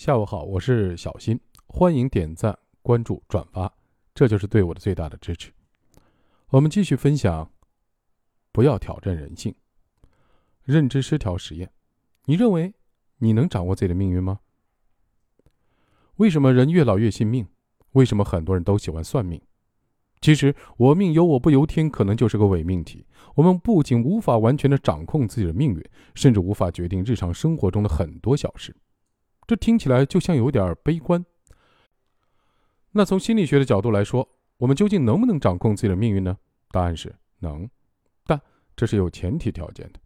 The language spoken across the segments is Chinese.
下午好，我是小新，欢迎点赞、关注、转发，这就是对我的最大的支持。我们继续分享，不要挑战人性。认知失调实验，你认为你能掌握自己的命运吗？为什么人越老越信命？为什么很多人都喜欢算命？其实“我命由我不由天”可能就是个伪命题。我们不仅无法完全的掌控自己的命运，甚至无法决定日常生活中的很多小事。这听起来就像有点悲观。那从心理学的角度来说，我们究竟能不能掌控自己的命运呢？答案是能，但这是有前提条件的。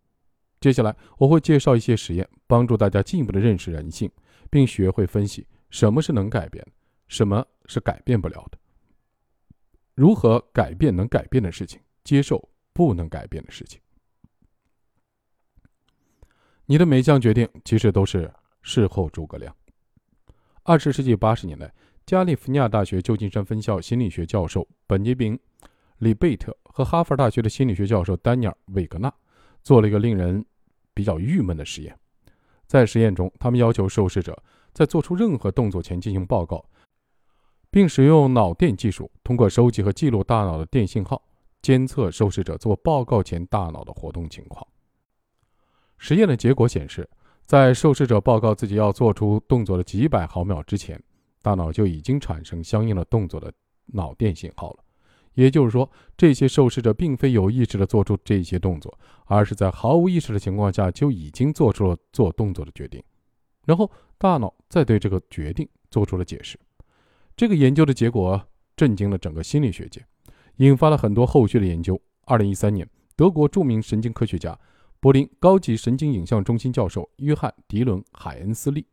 接下来我会介绍一些实验，帮助大家进一步的认识人性，并学会分析什么是能改变，什么是改变不了的。如何改变能改变的事情，接受不能改变的事情。你的每项决定其实都是事后诸葛亮。二十世纪八十年代。加利福尼亚大学旧金山分校心理学教授本杰明·里贝特和哈佛大学的心理学教授丹尼尔·韦格纳做了一个令人比较郁闷的实验。在实验中，他们要求受试者在做出任何动作前进行报告，并使用脑电技术，通过收集和记录大脑的电信号，监测受试者做报告前大脑的活动情况。实验的结果显示，在受试者报告自己要做出动作的几百毫秒之前，大脑就已经产生相应的动作的脑电信号了，也就是说，这些受试者并非有意识地做出这些动作，而是在毫无意识的情况下就已经做出了做动作的决定，然后大脑再对这个决定做出了解释。这个研究的结果震惊了整个心理学界，引发了很多后续的研究。二零一三年，德国著名神经科学家、柏林高级神经影像中心教授约翰·迪伦·海恩斯利，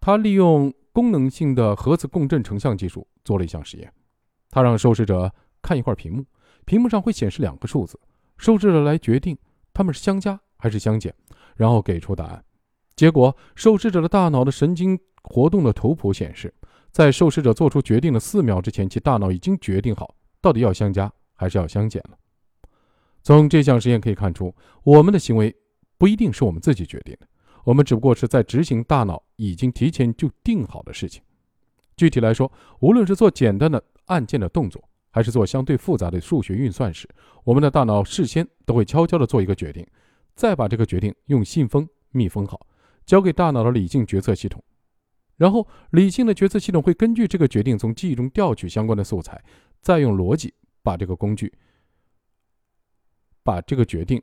他利用。功能性的核磁共振成像技术做了一项实验，他让受试者看一块屏幕，屏幕上会显示两个数字，受试者来决定它们是相加还是相减，然后给出答案。结果，受试者的大脑的神经活动的图谱显示，在受试者做出决定的四秒之前，其大脑已经决定好到底要相加还是要相减了。从这项实验可以看出，我们的行为不一定是我们自己决定的。我们只不过是在执行大脑已经提前就定好的事情。具体来说，无论是做简单的按键的动作，还是做相对复杂的数学运算时，我们的大脑事先都会悄悄地做一个决定，再把这个决定用信封密封好，交给大脑的理性决策系统。然后，理性的决策系统会根据这个决定从记忆中调取相关的素材，再用逻辑把这个工具、把这个决定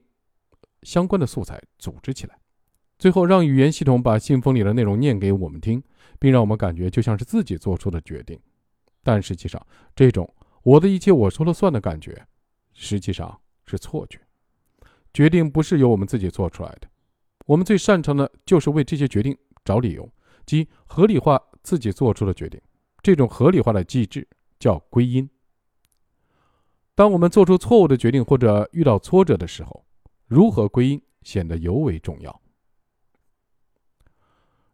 相关的素材组织起来。最后，让语言系统把信封里的内容念给我们听，并让我们感觉就像是自己做出的决定。但实际上，这种“我的一切我说了算”的感觉，实际上是错觉。决定不是由我们自己做出来的。我们最擅长的就是为这些决定找理由，即合理化自己做出的决定。这种合理化的机制叫归因。当我们做出错误的决定或者遇到挫折的时候，如何归因显得尤为重要。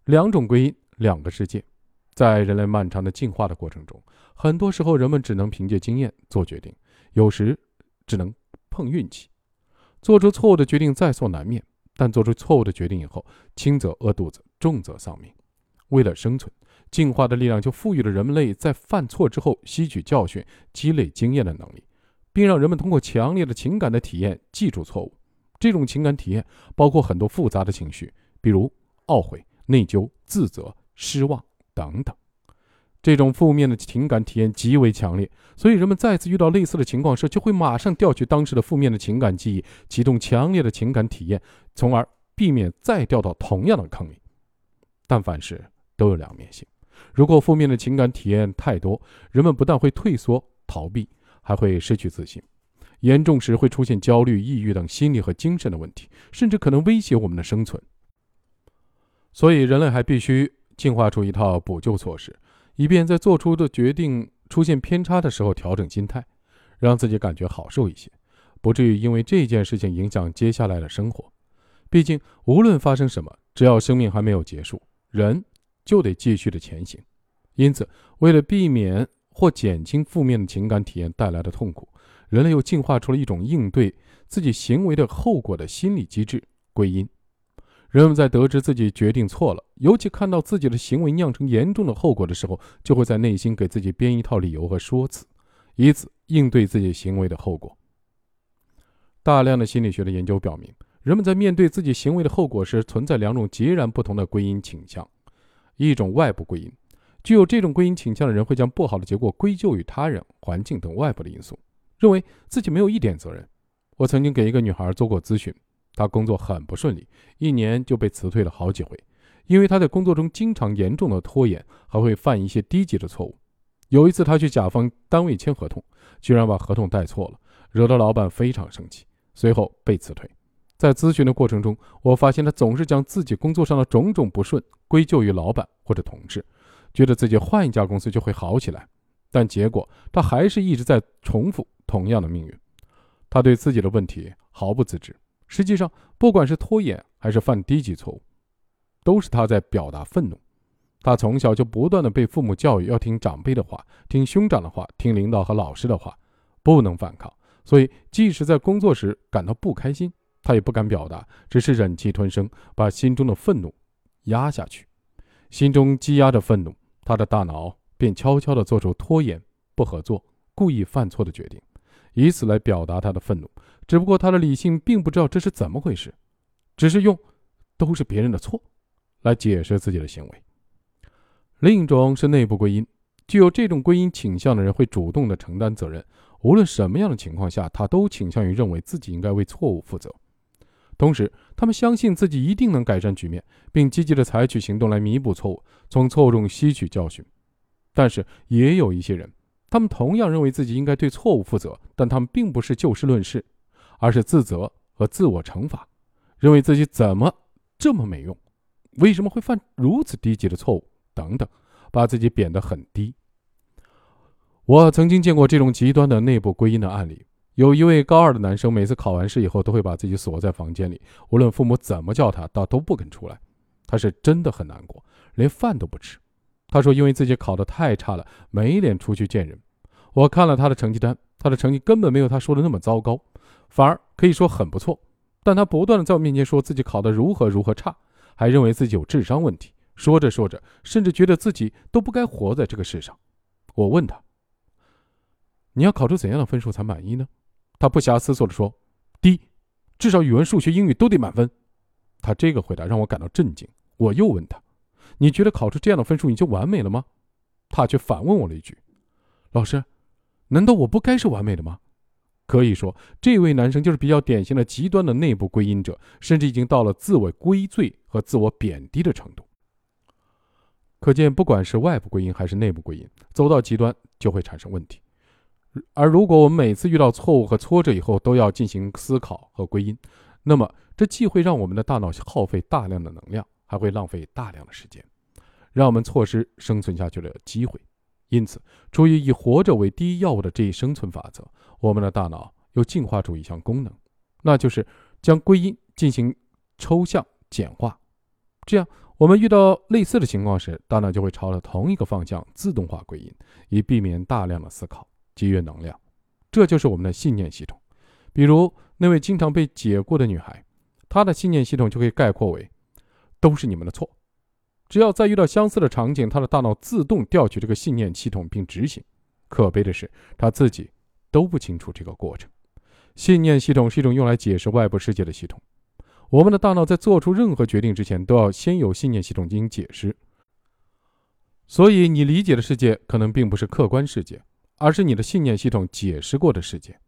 两种归因，两个世界。在人类漫长的进化的过程中，很多时候人们只能凭借经验做决定，有时只能碰运气，做出错误的决定在所难免。但做出错误的决定以后，轻则饿肚子，重则丧命。为了生存，进化的力量就赋予了人类在犯错之后吸取教训、积累经验的能力，并让人们通过强烈的情感的体验记住错误。这种情感体验包括很多复杂的情绪，比如懊悔。内疚、自责、失望等等，这种负面的情感体验极为强烈，所以人们再次遇到类似的情况时，就会马上调取当时的负面的情感记忆，启动强烈的情感体验，从而避免再掉到同样的坑里。但凡事都有两面性，如果负面的情感体验太多，人们不但会退缩逃避，还会失去自信，严重时会出现焦虑、抑郁等心理和精神的问题，甚至可能威胁我们的生存。所以，人类还必须进化出一套补救措施，以便在做出的决定出现偏差的时候调整心态，让自己感觉好受一些，不至于因为这件事情影响接下来的生活。毕竟，无论发生什么，只要生命还没有结束，人就得继续的前行。因此，为了避免或减轻负面的情感体验带来的痛苦，人类又进化出了一种应对自己行为的后果的心理机制——归因。人们在得知自己决定错了，尤其看到自己的行为酿成严重的后果的时候，就会在内心给自己编一套理由和说辞，以此应对自己行为的后果。大量的心理学的研究表明，人们在面对自己行为的后果时，存在两种截然不同的归因倾向：一种外部归因，具有这种归因倾向的人会将不好的结果归咎于他人、环境等外部的因素，认为自己没有一点责任。我曾经给一个女孩做过咨询。她工作很不顺利，一年就被辞退了好几回，因为她在工作中经常严重的拖延，还会犯一些低级的错误。有一次，她去甲方单位签合同，居然把合同带错了，惹得老板非常生气，随后被辞退。在咨询的过程中，我发现她总是将自己工作上的种种不顺归咎于老板或者同事，觉得自己换一家公司就会好起来，但结果他还是一直在重复同样的命运。他对自己的问题毫不自知。实际上，不管是拖延还是犯低级错误，都是他在表达愤怒。他从小就不断的被父母教育要听长辈的话，听兄长的话，听领导和老师的话，不能反抗。所以，即使在工作时感到不开心，他也不敢表达，只是忍气吞声，把心中的愤怒压下去。心中积压着愤怒，他的大脑便悄悄地做出拖延、不合作、故意犯错的决定。以此来表达他的愤怒，只不过他的理性并不知道这是怎么回事，只是用“都是别人的错”来解释自己的行为。另一种是内部归因，具有这种归因倾向的人会主动的承担责任，无论什么样的情况下，他都倾向于认为自己应该为错误负责。同时，他们相信自己一定能改善局面，并积极的采取行动来弥补错误，从错误中吸取教训。但是，也有一些人。他们同样认为自己应该对错误负责，但他们并不是就事论事，而是自责和自我惩罚，认为自己怎么这么没用，为什么会犯如此低级的错误等等，把自己贬得很低。我曾经见过这种极端的内部归因的案例。有一位高二的男生，每次考完试以后，都会把自己锁在房间里，无论父母怎么叫他，他都不肯出来。他是真的很难过，连饭都不吃。他说：“因为自己考得太差了，没脸出去见人。”我看了他的成绩单，他的成绩根本没有他说的那么糟糕，反而可以说很不错。但他不断的在我面前说自己考得如何如何差，还认为自己有智商问题。说着说着，甚至觉得自己都不该活在这个世上。我问他：“你要考出怎样的分数才满意呢？”他不暇思索地说：“第一，至少语文、数学、英语都得满分。”他这个回答让我感到震惊。我又问他。你觉得考出这样的分数你就完美了吗？他却反问我了一句：“老师，难道我不该是完美的吗？”可以说，这位男生就是比较典型的极端的内部归因者，甚至已经到了自我归罪和自我贬低的程度。可见，不管是外部归因还是内部归因，走到极端就会产生问题。而如果我们每次遇到错误和挫折以后都要进行思考和归因，那么这既会让我们的大脑耗费大量的能量，还会浪费大量的时间。让我们错失生存下去的机会，因此，出于以活着为第一要务的这一生存法则，我们的大脑又进化出一项功能，那就是将归因进行抽象简化。这样，我们遇到类似的情况时，大脑就会朝着同一个方向自动化归因，以避免大量的思考，节约能量。这就是我们的信念系统。比如那位经常被解雇的女孩，她的信念系统就可以概括为：都是你们的错。只要再遇到相似的场景，她的大脑自动调取这个信念系统并执行。可悲的是，她自己都不清楚这个过程。信念系统是一种用来解释外部世界的系统。我们的大脑在做出任何决定之前，都要先有信念系统进行解释。所以，你理解的世界可能并不是客观世界，而是你的信念系统解释过的世界。